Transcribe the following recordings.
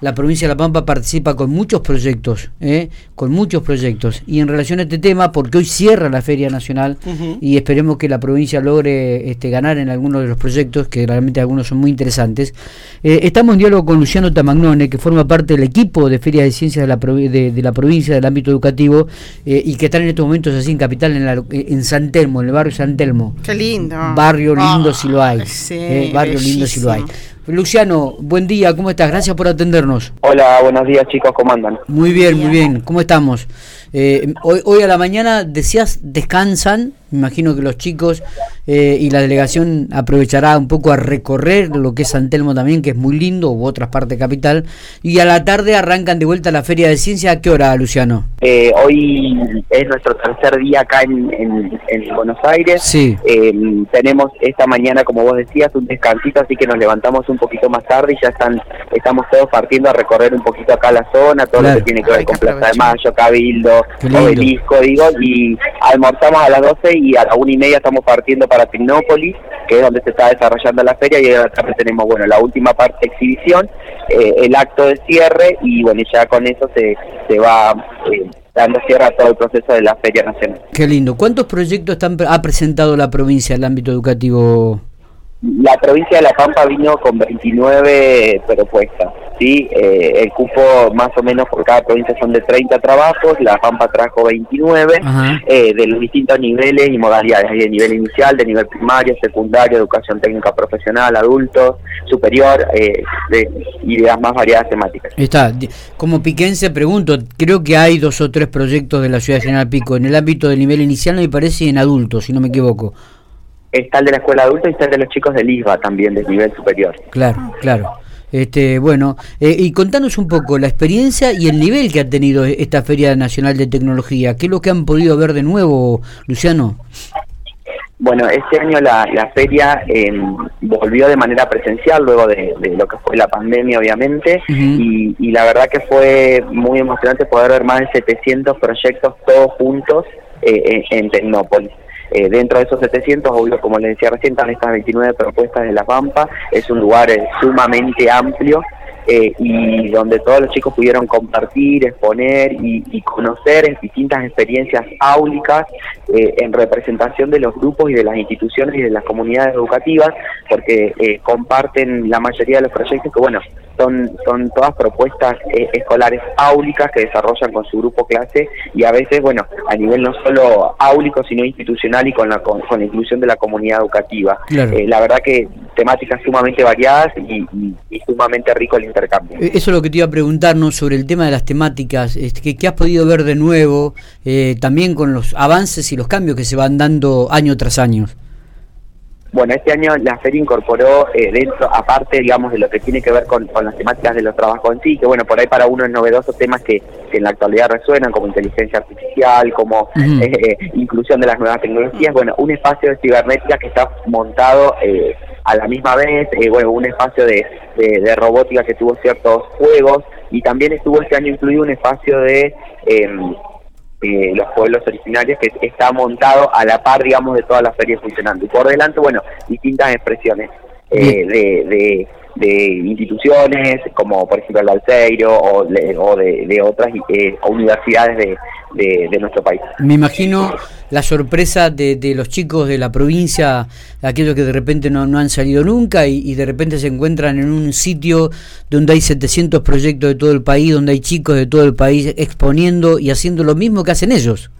La provincia de La Pampa participa con muchos proyectos, ¿eh? con muchos proyectos. Y en relación a este tema, porque hoy cierra la Feria Nacional y esperemos que la provincia logre este, ganar en algunos de los proyectos, que realmente algunos son muy interesantes, eh, estamos en diálogo con Luciano Tamagnone, que forma parte del equipo de Ferias de Ciencias de la, de, la provincia, del ámbito educativo, eh, y que están en estos momentos así en Capital, en, la, en San Telmo, en el barrio San Telmo. Qué lindo. Barrio lindo si lo hay. Sí, barrio lindo si lo hay. Luciano, buen día, ¿cómo estás? Gracias por atendernos. Hola, buenos días chicos, ¿cómo andan? Muy bien, muy bien, ¿cómo estamos? Eh, hoy, hoy a la mañana decías descansan, me imagino que los chicos eh, y la delegación aprovechará un poco a recorrer lo que es San Telmo también, que es muy lindo, u otras partes capital, y a la tarde arrancan de vuelta a la Feria de Ciencia. ¿A qué hora, Luciano? Eh, hoy es nuestro tercer día acá en, en, Buenos Aires. Sí. tenemos esta mañana, como vos decías, un descansito, así que nos levantamos un poquito más tarde y ya están estamos todos partiendo a recorrer un poquito acá la zona, todo lo que tiene que ver con Plaza de Mayo, Cabildo, obelisco, digo, y almorzamos a las 12 y a la una y media estamos partiendo para Tecnópolis, que es donde se está desarrollando la feria, y a tenemos, bueno, la última parte de exhibición, eh, el acto de cierre, y bueno, ya con eso se, se va... Eh, dando cierre a todo el proceso de la Feria Nacional. Qué lindo. ¿Cuántos proyectos están, ha presentado la provincia en el ámbito educativo? La provincia de La Pampa vino con 29 propuestas, ¿sí? Eh, el cupo más o menos por cada provincia son de 30 trabajos, La Pampa trajo 29 eh, de los distintos niveles y modalidades, hay de nivel inicial, de nivel primario, secundario, educación técnica profesional, adultos, superior eh, y de las más variadas temáticas. Está, como piquense pregunto, creo que hay dos o tres proyectos de la ciudad de General Pico, en el ámbito del nivel inicial me parece en adultos, si no me equivoco está el de la escuela adulta y está el de los chicos del ISBA también, del nivel superior. Claro, claro. Este, bueno, eh, y contanos un poco la experiencia y el nivel que ha tenido esta Feria Nacional de Tecnología. ¿Qué es lo que han podido ver de nuevo, Luciano? Bueno, este año la, la feria em, volvió de manera presencial luego de, lo que fue la pandemia, obviamente, y, y, la verdad que fue muy emocionante poder ver más de 700 proyectos todos juntos eh, en, en Tecnópolis. Eh, dentro de esos 700, obvio, como les decía recién, están estas 29 propuestas de La Pampa. Es un lugar eh, sumamente amplio eh, y donde todos los chicos pudieron compartir, exponer y, conocer distintas experiencias áulicas en representación de los grupos y de las instituciones y de las comunidades educativas, porque comparten la mayoría de los proyectos que, bueno, son, son todas propuestas eh, escolares áulicas que desarrollan con su grupo clase y a veces, bueno, a nivel no solo áulico, sino institucional y con la, con, la inclusión de la comunidad educativa. Eh, la verdad que temáticas sumamente variadas y, sumamente rico el intercambio. Eh, eso es lo que te iba a preguntarnos sobre el tema de las temáticas, este, que, has podido ver de nuevo, también con los avances y los cambios que se van dando año tras año. Bueno, este año la feria incorporó eh, dentro, aparte, digamos, de lo que tiene que ver con, las temáticas de los trabajos en sí, que bueno, por ahí para uno es novedoso temas que, en la actualidad resuenan, como inteligencia artificial, como eh, inclusión de las nuevas tecnologías, bueno, un espacio de cibernética que está montado eh, a la misma vez, bueno, un espacio de, robótica que tuvo ciertos juegos, y también estuvo este año incluido un espacio de em, eh, los pueblos originarios, que está montado a la par, digamos, de todas las ferias funcionando. Y por delante, bueno, distintas expresiones eh, de, de, instituciones, como por ejemplo el Alceiro o, o de, otras eh, universidades de, de, nuestro país. Me imagino la sorpresa de, de, los chicos de la provincia, aquellos que de repente no, no han salido nunca y, de repente se encuentran en un sitio donde hay 700 proyectos de todo el país, donde hay chicos de todo el país exponiendo y haciendo lo mismo que hacen ellos.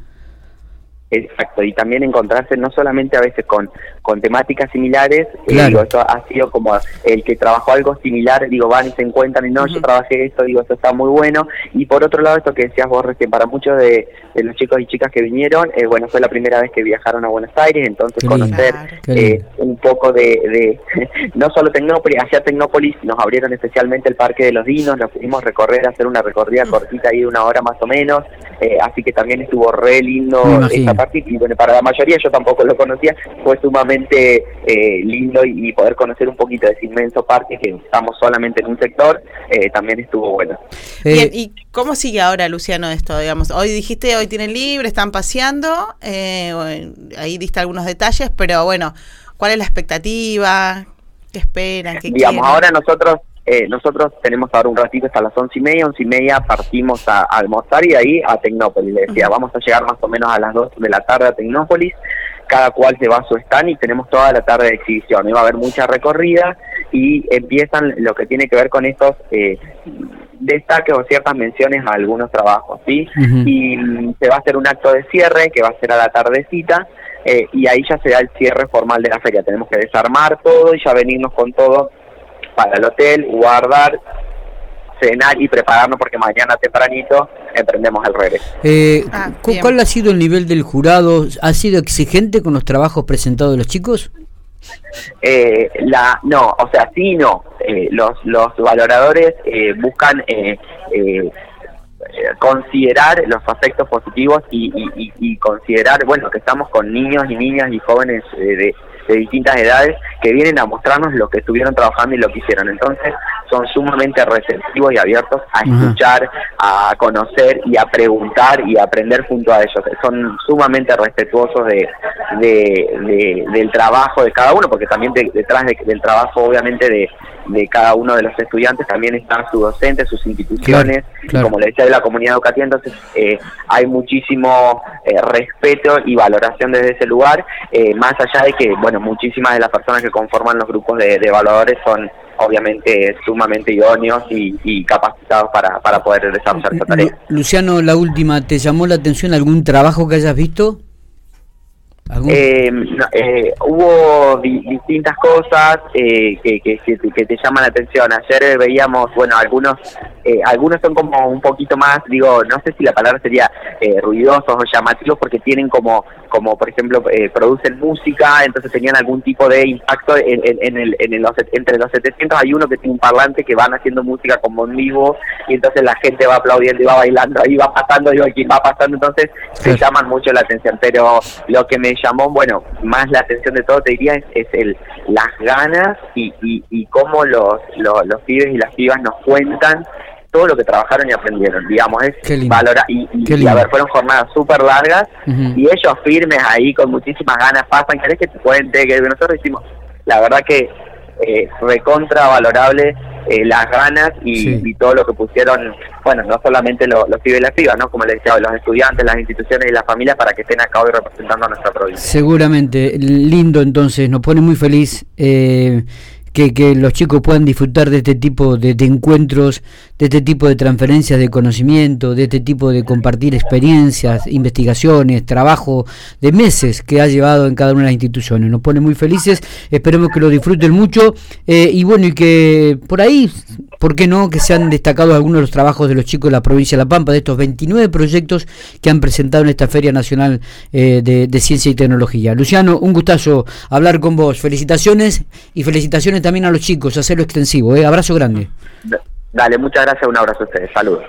Exacto, y también encontrarse no solamente a veces con, con temáticas similares, eh, digo, esto ha sido como el que trabajó algo similar, digo, van y se encuentran y no, yo trabajé esto, digo, esto está muy bueno, y por otro lado, esto que decías vos recién, para muchos de, los chicos y chicas que vinieron, eh, bueno, fue la primera vez que viajaron a Buenos Aires, entonces conocer eh, un poco de, no solo Tecnópolis, hacia Tecnópolis nos abrieron especialmente el Parque de los Dinos, nos pudimos recorrer, hacer una recorrida cortita ahí de una hora más o menos, así que también estuvo re lindo y bueno, para la mayoría yo tampoco lo conocía, fue sumamente eh, lindo y, poder conocer un poquito de ese inmenso parque que estamos solamente en un sector, eh, también estuvo bueno. Eh, ¿y cómo sigue ahora Luciano esto? digamos Hoy dijiste, hoy tienen libre, están paseando, ahí diste algunos detalles, pero bueno, ¿cuál es la expectativa? ¿Qué esperan? ¿Qué digamos, ahora nosotros eh, nosotros tenemos ahora un ratito hasta las once y media, once y media partimos a, almorzar y de ahí a Tecnópolis. Le decía, vamos a llegar más o menos a las dos de la tarde a Tecnópolis, cada cual se va a su stand y tenemos toda la tarde de exhibición. Y va a haber mucha recorrida y empiezan lo que tiene que ver con estos eh, destaques o ciertas menciones a algunos trabajos, ¿sí? Y se va a hacer un acto de cierre que va a ser a la tardecita. Eh, y ahí ya se da el cierre formal de la feria. Tenemos que desarmar todo y ya venirnos con todo para el hotel, guardar, cenar y prepararnos porque mañana tempranito emprendemos el regreso. Eh, ah, ¿Cuál ha sido el nivel del jurado? ¿Ha sido exigente con los trabajos presentados de los chicos? Eh, la no, o sea, sí no. Eh, los los valoradores eh, buscan eh, eh, considerar los aspectos positivos y, y, y, considerar, bueno, que estamos con niños y niñas y jóvenes de, de distintas edades que vienen a mostrarnos lo que estuvieron trabajando y lo que hicieron. Entonces son sumamente receptivos y abiertos a escuchar, a conocer y a preguntar y a aprender junto a ellos. Son sumamente respetuosos de, de, del trabajo de cada uno, porque también detrás del trabajo obviamente de, de cada uno de los estudiantes también están sus docentes, sus instituciones, como le decía, de la comunidad educativa, entonces eh, hay muchísimo eh, respeto y valoración desde ese lugar, eh, más allá de que, bueno, muchísimas de las personas que conforman los grupos de, evaluadores son obviamente sumamente idóneos y, capacitados para, para poder desarrollar esta tarea. Luciano, la última, ¿te llamó la atención algún trabajo que hayas visto? Eh, eh, hubo distintas cosas eh, que, que, que, te llaman la atención. Ayer veíamos, bueno, algunos eh, algunos son como un poquito más, digo, no sé si la palabra sería eh, ruidosos o llamativos porque tienen como, como por ejemplo, producen música, entonces tenían algún tipo de impacto en, en, el, en los, entre los 700 hay uno que tiene un parlante que van haciendo música como en vivo y entonces la gente va aplaudiendo y va bailando, ahí va pasando, digo, aquí va pasando, entonces se llaman mucho la atención. Pero lo que me llamó, bueno, más la atención de todo, te diría, es, el las ganas y, y, y cómo los, los, los pibes y las pibas nos cuentan todo lo que trabajaron y aprendieron, digamos, es valora y, y, a ver, fueron jornadas súper largas y ellos firmes ahí con muchísimas ganas pasan, ¿querés que te cuente? Que nosotros hicimos, la verdad que eh, recontra valorable eh, las ganas y, todo lo que pusieron, bueno, no solamente los pibes y las pibas, ¿no? Como les decía, los estudiantes, las instituciones y las familias para que estén acá hoy representando a nuestra provincia. Seguramente, lindo entonces, nos pone muy feliz. Eh, que, que, los chicos puedan disfrutar de este tipo de, encuentros, de este tipo de transferencias de conocimiento, de este tipo de compartir experiencias, investigaciones, trabajo de meses que ha llevado en cada una de las instituciones. Nos pone muy felices, esperemos que lo disfruten mucho eh, y bueno, y que por ahí, ¿por qué no? Que sean destacados algunos de los trabajos de los chicos de la provincia de La Pampa, de estos 29 proyectos que han presentado en esta Feria Nacional eh, de, Ciencia y Tecnología. Luciano, un gustazo hablar con vos. Felicitaciones y felicitaciones también a los chicos, hacerlo extensivo. ¿eh? Abrazo grande. Dale, muchas gracias, un abrazo a ustedes, saludos.